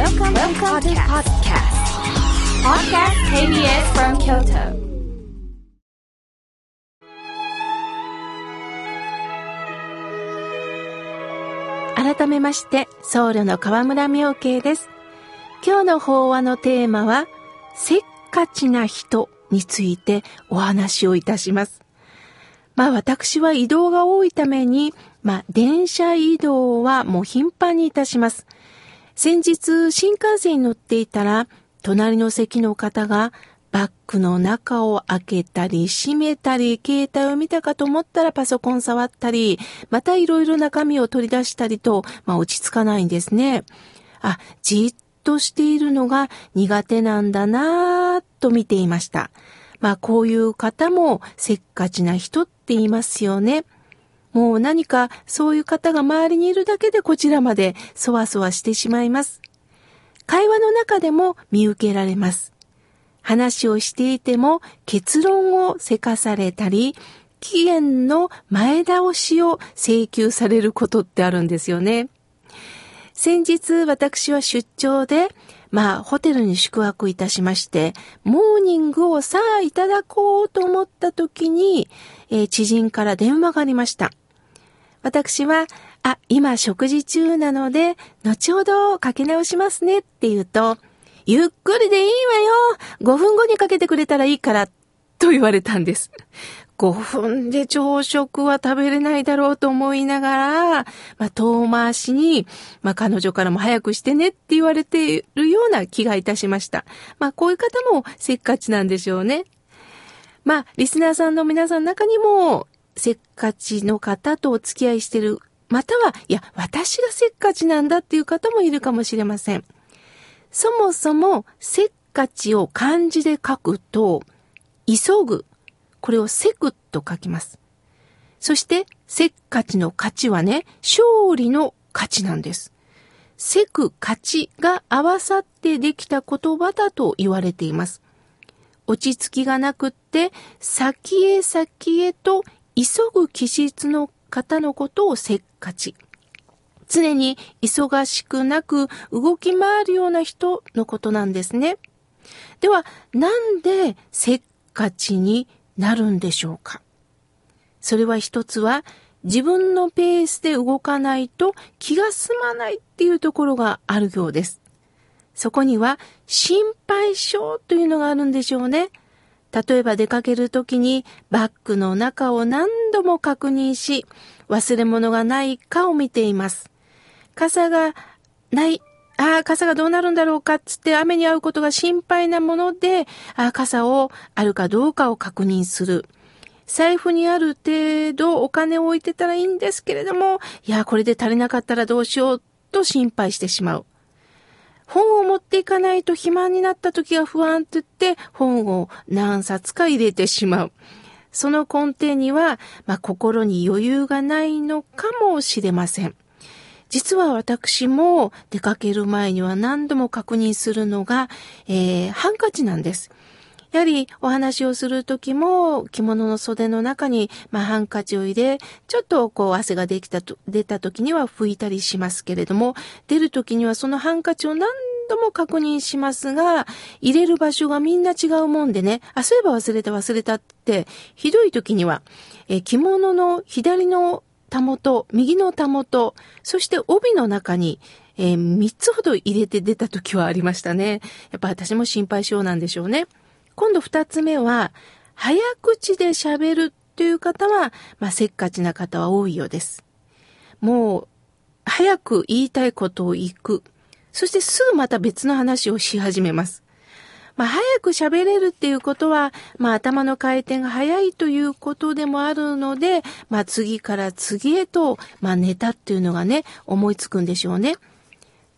Welcome, Welcome to podcast. Podcast KBS from Kyoto. 改めまして、僧侶の河村明慶です。今日の法話のテーマは、せっかちな人についてお話をいたします。まあ私は移動が多いために、まあ電車移動はもう頻繁にいたします。先日新幹線に乗っていたら、隣の席の方がバッグの中を開けたり閉めたり、携帯を見たかと思ったらパソコン触ったり、またいろいろ中身を取り出したりと、まあ落ち着かないんですね。あ、じっとしているのが苦手なんだなぁと見ていました。まあこういう方もせっかちな人って言いますよね。もう何かそういう方が周りにいるだけでこちらまでそわそわしてしまいます。会話の中でも見受けられます。話をしていても結論をせかされたり、期限の前倒しを請求されることってあるんですよね。先日私は出張で、まあホテルに宿泊いたしまして、モーニングをさあいただこうと思った時に、えー、知人から電話がありました。私は、あ、今食事中なので、後ほどかけ直しますねって言うと、ゆっくりでいいわよ !5 分後にかけてくれたらいいから、と言われたんです。5分で朝食は食べれないだろうと思いながら、まあ、遠回しに、まあ、彼女からも早くしてねって言われているような気がいたしました。まあ、こういう方もせっかちなんでしょうね。まあ、リスナーさんの皆さんの中にも、せっかちの方とお付き合いしている、または、いや、私がせっかちなんだっていう方もいるかもしれません。そもそも、せっかちを漢字で書くと、急ぐ。これをせくと書きます。そして、せっかちの勝ちはね、勝利の勝ちなんです。せく勝ちが合わさってできた言葉だと言われています。落ち着きがなくって、先へ先へと急ぐ気質の方のことをせっかち。常に忙しくなく動き回るような人のことなんですね。では、なんでせっかちになるんでしょうか？それは一つは自分のペースで動かないと気が済まないっていうところがあるようです。そこには心配性というのがあるんでしょうね。例えば出かけるときにバッグの中を何度も確認し、忘れ物がないかを見ています。傘がない。ああ、傘がどうなるんだろうかっつって雨に遭うことが心配なもので、あ、傘をあるかどうかを確認する。財布にある程度お金を置いてたらいいんですけれども、いや、これで足りなかったらどうしようと心配してしまう。本を持っていかないと暇になった時が不安って言って、本を何冊か入れてしまう。その根底には、まあ、心に余裕がないのかもしれません。実は私も出かける前には何度も確認するのが、えー、ハンカチなんです。やはりお話をするときも着物の袖の中に、まあ、ハンカチを入れ、ちょっとこう汗ができたと、出たときには拭いたりしますけれども、出るときにはそのハンカチを何度も確認しますが、入れる場所がみんな違うもんでね、あ、そういえば忘れた忘れたって、ひどいときには、え着物の左のたもと、右のたもと、そして帯の中に、えー、3つほど入れて出た時はありましたね。やっぱ私も心配性なんでしょうね。今度2つ目は、早口で喋るという方は、まあ、せっかちな方は多いようです。もう、早く言いたいことを言く。そしてすぐまた別の話をし始めます。まあ、早く喋れるっていうことは、まあ、頭の回転が早いということでもあるので、まあ、次から次へと、まあ、ネタっていうのがね、思いつくんでしょうね。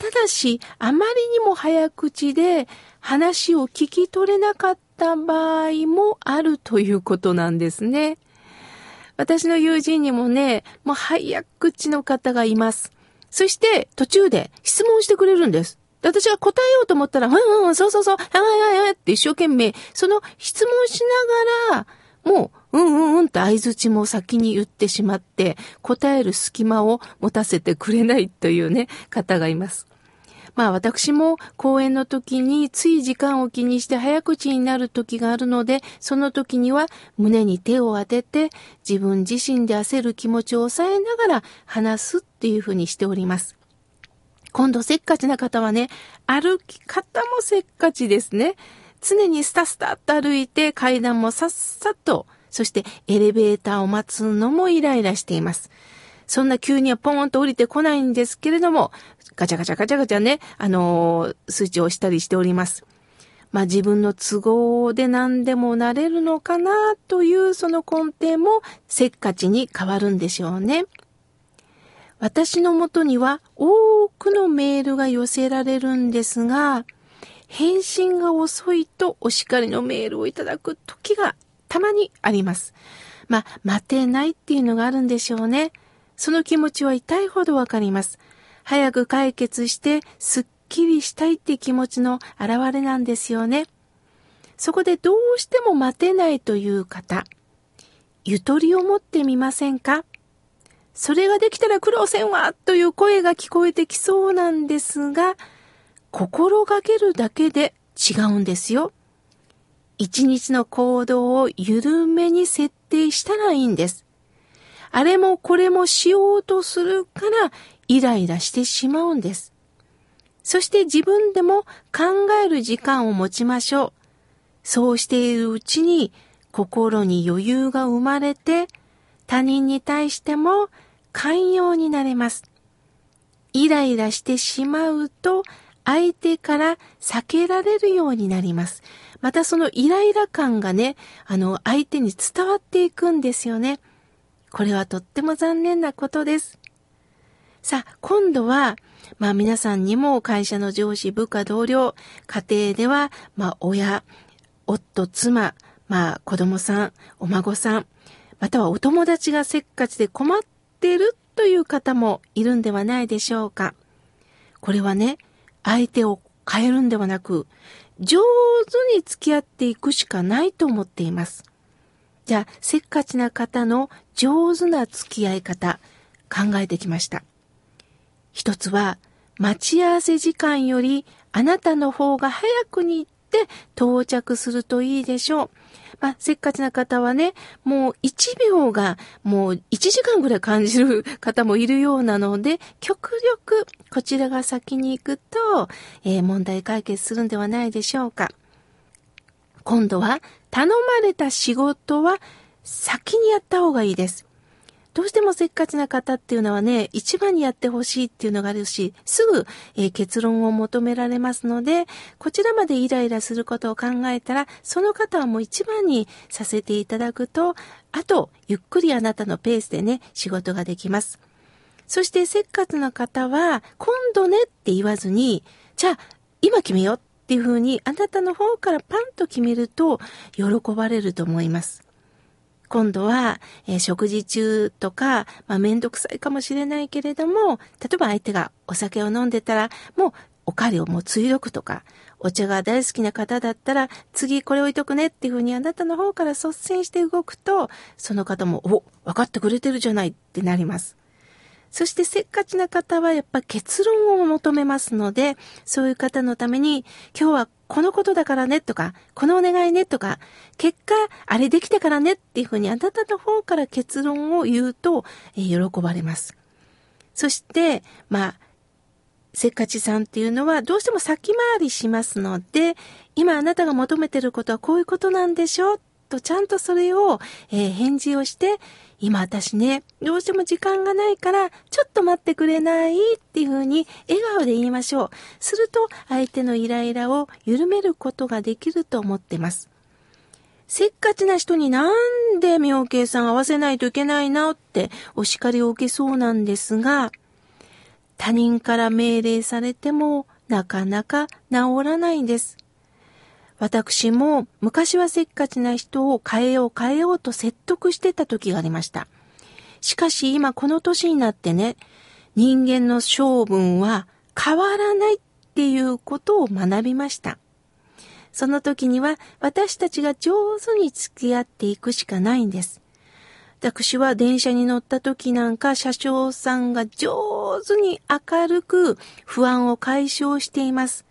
ただし、あまりにも早口で話を聞き取れなかった場合もあるということなんですね。私の友人にもね、もう早口の方がいます。そして途中で質問してくれるんです。私が答えようと思ったら、うんうん、そうそうそう、はいはいはいって一生懸命、その質問しながら、もう、うんうんうんと合図も先に言ってしまって、答える隙間を持たせてくれないというね、方がいます。まあ私も講演の時につい時間を気にして早口になる時があるので、その時には胸に手を当てて自分自身で焦る気持ちを抑えながら話すっていうふうにしております。今度せっかちな方はね、歩き方もせっかちですね。常にスタスタっと歩いて階段もさっさと、そしてエレベーターを待つのもイライラしています。そんな急にはポーンと降りてこないんですけれども、ガチャガチャガチャガチャね、あのー、数値をしたりしております。まあ自分の都合で何でもなれるのかなというその根底もせっかちに変わるんでしょうね。私のもとには多くのメールが寄せられるんですが、返信が遅いとお叱りのメールをいただく時がたまにあります。まあ、待てないっていうのがあるんでしょうね。その気持ちは痛いほどわかります。早く解決してすっきりしたいって気持ちの表れなんですよね。そこでどうしても待てないという方、ゆとりを持ってみませんか？それができたら苦労せんわという声が聞こえてきそうなんですが、心がけるだけで違うんですよ。一日の行動を緩めに設定したらいいんです。あれもこれもしようとするからイライラしてしまうんです。そして自分でも考える時間を持ちましょう。そうしているうちに心に余裕が生まれて他人に対しても寛容になれます。イライラしてしまうと相手から避けられるようになります。またそのイライラ感がね、あの相手に伝わっていくんですよね。これはとっても残念なことです。さあ、今度は、まあ皆さんにも会社の上司、部下、同僚、家庭では、まあ親、夫、妻、まあ子供さん、お孫さん、またはお友達がせっかちで困ってるという方もいるんではないでしょうか。これはね、相手を変えるんではなく、上手に付き合っていくしかないと思っています。じゃあ、せっかちな方の上手な付き合い方、考えてきました。一つは、待ち合わせ時間よりあなたの方が早くに行って到着するといいでしょう。まあ、せっかちな方はね、もう1秒がもう1時間ぐらい感じる方もいるようなので、極力こちらが先に行くと、えー、問題解決するんではないでしょうか。今度は頼まれた仕事は先にやった方がいいです。どうしてもせっかちな方っていうのはね、一番にやってほしいっていうのがあるし、すぐ、えー、結論を求められますので、こちらまでイライラすることを考えたら、その方はもう一番にさせていただくと、あと、ゆっくりあなたのペースでね、仕事ができます。そして、せっかちな方は、今度ねって言わずに、じゃあ、今決めようっていうふうにあなたの方からパンと決めると喜ばれると思います。今度は、えー、食事中とか、まあ、めんどくさいかもしれないけれども、例えば相手がお酒を飲んでたら、もうおかりをもう追力とか、お茶が大好きな方だったら、次これ置いとくねっていうふうにあなたの方から率先して動くと、その方も、お、分かってくれてるじゃないってなります。そしてせっかちな方はやっぱ結論を求めますので、そういう方のために、今日はこのことだからねとか、このお願いねとか、結果、あれできてからねっていうふうにあなたの方から結論を言うと、えー、喜ばれます。そして、まあ、せっかちさんっていうのはどうしても先回りしますので、今あなたが求めてることはこういうことなんでしょうとちゃんとそれを、えー、返事をして、今私ね、どうしても時間がないから、ちょっと待ってくれないっていうふうに笑顔で言いましょう。すると、相手のイライラを緩めることができると思ってます。せっかちな人になんで妙慶さん合わせないといけないなってお叱りを受けそうなんですが、他人から命令されてもなかなか治らないんです。私も昔はせっかちな人を変えよう変えようと説得してた時がありました。しかし今この年になってね、人間の性分は変わらないっていうことを学びました。その時には私たちが上手に付き合っていくしかないんです。私は電車に乗った時なんか車掌さんが上手に明るく不安を解消しています。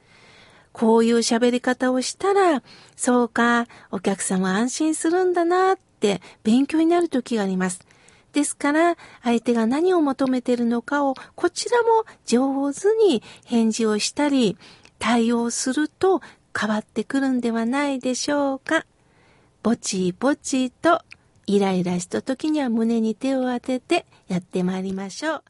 こういう喋り方をしたら、そうか、お客様安心するんだなって勉強になる時があります。ですから、相手が何を求めているのかを、こちらも上手に返事をしたり、対応すると変わってくるんではないでしょうか。ぼちぼちと、イライラした時には胸に手を当ててやってまいりましょう。